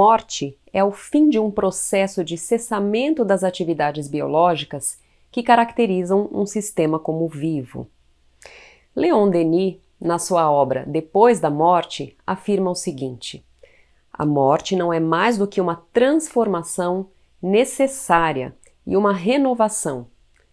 Morte é o fim de um processo de cessamento das atividades biológicas que caracterizam um sistema como vivo. Leon Denis, na sua obra Depois da Morte, afirma o seguinte: a morte não é mais do que uma transformação necessária e uma renovação,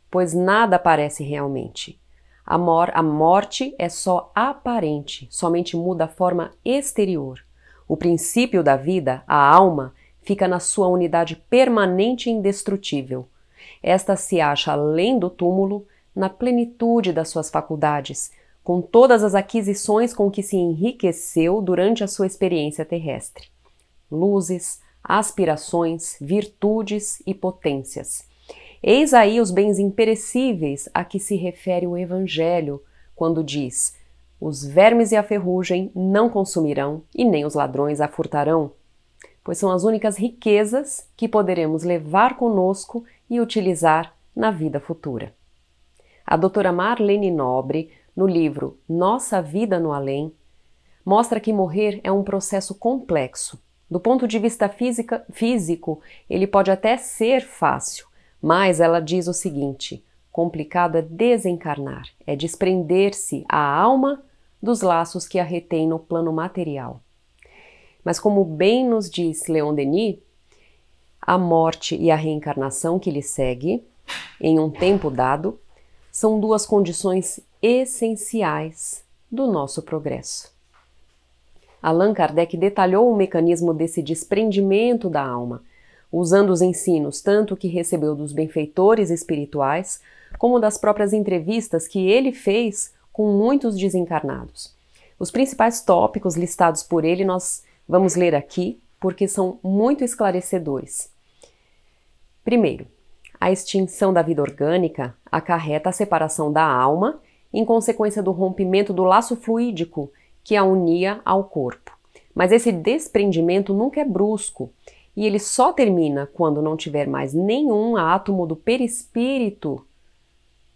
pois nada aparece realmente. A, mor a morte é só aparente, somente muda a forma exterior. O princípio da vida, a alma, fica na sua unidade permanente e indestrutível. Esta se acha além do túmulo, na plenitude das suas faculdades, com todas as aquisições com que se enriqueceu durante a sua experiência terrestre luzes, aspirações, virtudes e potências. Eis aí os bens imperecíveis a que se refere o Evangelho, quando diz: Os vermes e a ferrugem não consumirão, e nem os ladrões a furtarão, pois são as únicas riquezas que poderemos levar conosco e utilizar na vida futura. A doutora Marlene Nobre, no livro Nossa Vida no Além, mostra que morrer é um processo complexo do ponto de vista física, físico, ele pode até ser fácil, mas ela diz o seguinte: complicado é desencarnar, é desprender-se a alma dos laços que a retém no plano material. Mas, como bem nos diz Leon Denis, a morte e a reencarnação que lhe segue, em um tempo dado, são duas condições essenciais do nosso progresso. Allan Kardec detalhou o mecanismo desse desprendimento da alma, usando os ensinos tanto que recebeu dos benfeitores espirituais, como das próprias entrevistas que ele fez com muitos desencarnados. Os principais tópicos listados por ele nós vamos ler aqui, porque são muito esclarecedores. Primeiro, a extinção da vida orgânica acarreta a separação da alma em consequência do rompimento do laço fluídico que a unia ao corpo. Mas esse desprendimento nunca é brusco e ele só termina quando não tiver mais nenhum átomo do perispírito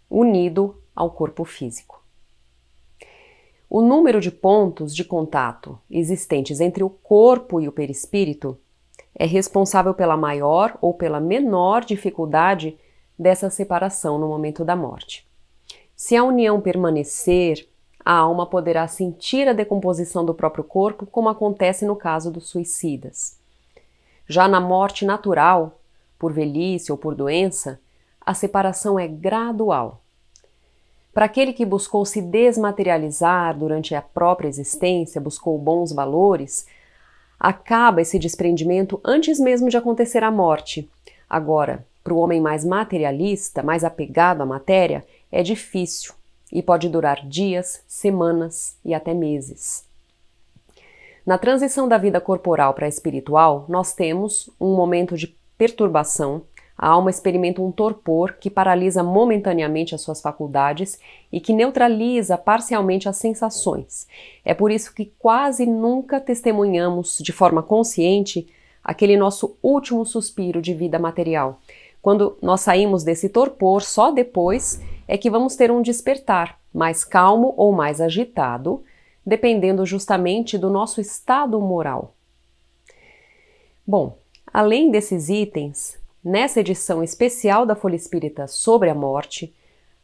unido ao corpo físico. O número de pontos de contato existentes entre o corpo e o perispírito é responsável pela maior ou pela menor dificuldade dessa separação no momento da morte. Se a união permanecer a alma poderá sentir a decomposição do próprio corpo, como acontece no caso dos suicidas. Já na morte natural, por velhice ou por doença, a separação é gradual. Para aquele que buscou se desmaterializar durante a própria existência, buscou bons valores, acaba esse desprendimento antes mesmo de acontecer a morte. Agora, para o homem mais materialista, mais apegado à matéria, é difícil e pode durar dias, semanas e até meses. Na transição da vida corporal para a espiritual, nós temos um momento de perturbação, a alma experimenta um torpor que paralisa momentaneamente as suas faculdades e que neutraliza parcialmente as sensações. É por isso que quase nunca testemunhamos de forma consciente aquele nosso último suspiro de vida material. Quando nós saímos desse torpor, só depois é que vamos ter um despertar, mais calmo ou mais agitado, dependendo justamente do nosso estado moral. Bom, além desses itens, nessa edição especial da Folha Espírita sobre a morte,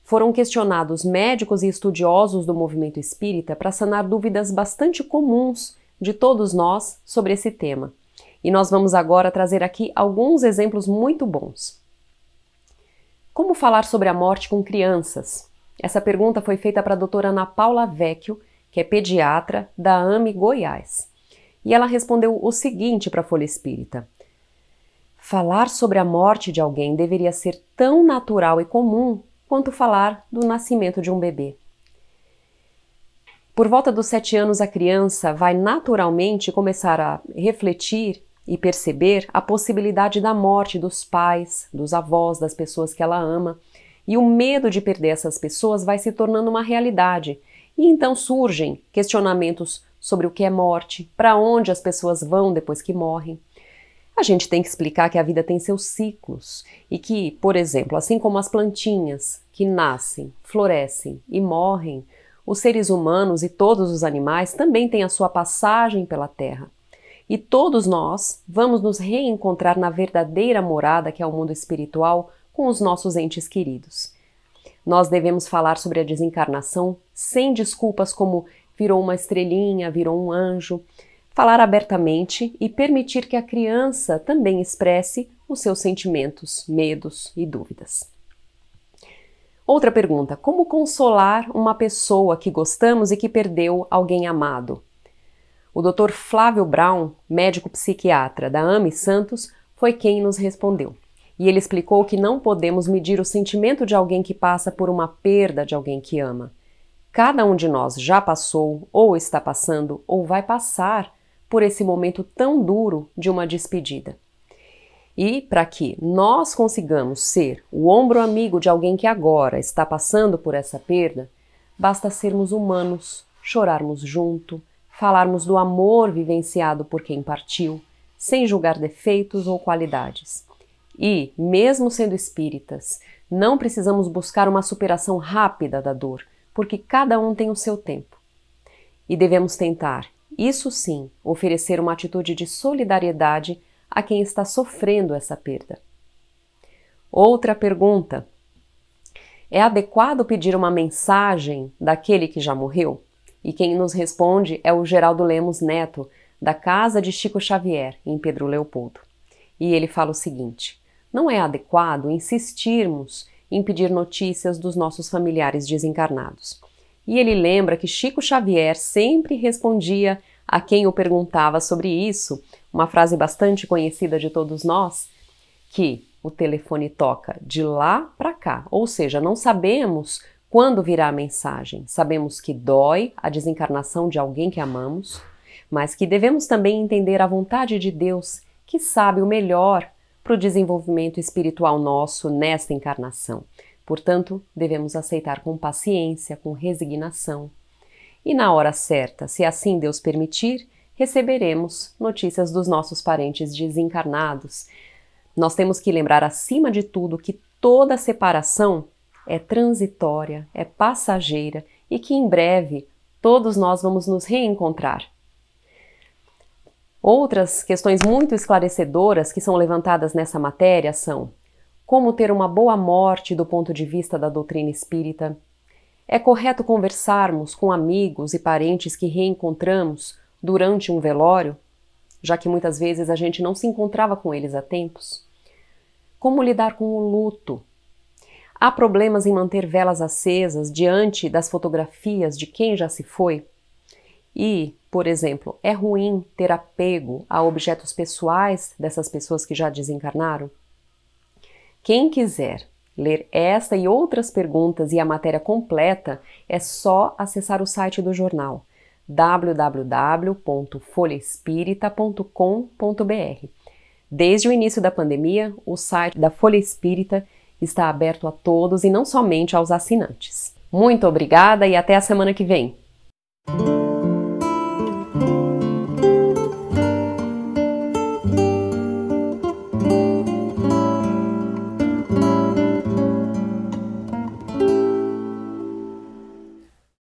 foram questionados médicos e estudiosos do movimento espírita para sanar dúvidas bastante comuns de todos nós sobre esse tema. E nós vamos agora trazer aqui alguns exemplos muito bons. Como falar sobre a morte com crianças? Essa pergunta foi feita para a doutora Ana Paula Vecchio, que é pediatra da AME Goiás. E ela respondeu o seguinte para a Folha Espírita: Falar sobre a morte de alguém deveria ser tão natural e comum quanto falar do nascimento de um bebê. Por volta dos sete anos, a criança vai naturalmente começar a refletir e perceber a possibilidade da morte dos pais, dos avós, das pessoas que ela ama. E o medo de perder essas pessoas vai se tornando uma realidade. E então surgem questionamentos sobre o que é morte, para onde as pessoas vão depois que morrem. A gente tem que explicar que a vida tem seus ciclos e que, por exemplo, assim como as plantinhas que nascem, florescem e morrem, os seres humanos e todos os animais também têm a sua passagem pela Terra. e todos nós vamos nos reencontrar na verdadeira morada que é o mundo espiritual com os nossos entes queridos. Nós devemos falar sobre a desencarnação sem desculpas como virou uma estrelinha, virou um anjo, falar abertamente e permitir que a criança também expresse os seus sentimentos, medos e dúvidas. Outra pergunta: como consolar uma pessoa que gostamos e que perdeu alguém amado? O Dr. Flávio Brown, médico psiquiatra da AME Santos, foi quem nos respondeu. E ele explicou que não podemos medir o sentimento de alguém que passa por uma perda de alguém que ama. Cada um de nós já passou, ou está passando, ou vai passar por esse momento tão duro de uma despedida. E para que nós consigamos ser o ombro amigo de alguém que agora está passando por essa perda, basta sermos humanos, chorarmos junto, falarmos do amor vivenciado por quem partiu, sem julgar defeitos ou qualidades. E, mesmo sendo espíritas, não precisamos buscar uma superação rápida da dor, porque cada um tem o seu tempo. E devemos tentar, isso sim, oferecer uma atitude de solidariedade a quem está sofrendo essa perda. Outra pergunta: é adequado pedir uma mensagem daquele que já morreu? E quem nos responde é o Geraldo Lemos Neto, da casa de Chico Xavier, em Pedro Leopoldo. E ele fala o seguinte: não é adequado insistirmos em pedir notícias dos nossos familiares desencarnados. E ele lembra que Chico Xavier sempre respondia a quem o perguntava sobre isso, uma frase bastante conhecida de todos nós, que o telefone toca de lá para cá, ou seja, não sabemos quando virá a mensagem. Sabemos que dói a desencarnação de alguém que amamos, mas que devemos também entender a vontade de Deus, que sabe o melhor para o desenvolvimento espiritual nosso nesta encarnação. Portanto, devemos aceitar com paciência, com resignação. E na hora certa, se assim Deus permitir, receberemos notícias dos nossos parentes desencarnados. Nós temos que lembrar, acima de tudo, que toda separação é transitória, é passageira e que em breve todos nós vamos nos reencontrar. Outras questões muito esclarecedoras que são levantadas nessa matéria são como ter uma boa morte do ponto de vista da doutrina espírita. É correto conversarmos com amigos e parentes que reencontramos durante um velório, já que muitas vezes a gente não se encontrava com eles há tempos? Como lidar com o luto? Há problemas em manter velas acesas diante das fotografias de quem já se foi? E, por exemplo, é ruim ter apego a objetos pessoais dessas pessoas que já desencarnaram? Quem quiser ler esta e outras perguntas e a matéria completa, é só acessar o site do jornal www.folhaespírita.com.br. Desde o início da pandemia, o site da Folha Espírita está aberto a todos e não somente aos assinantes. Muito obrigada e até a semana que vem!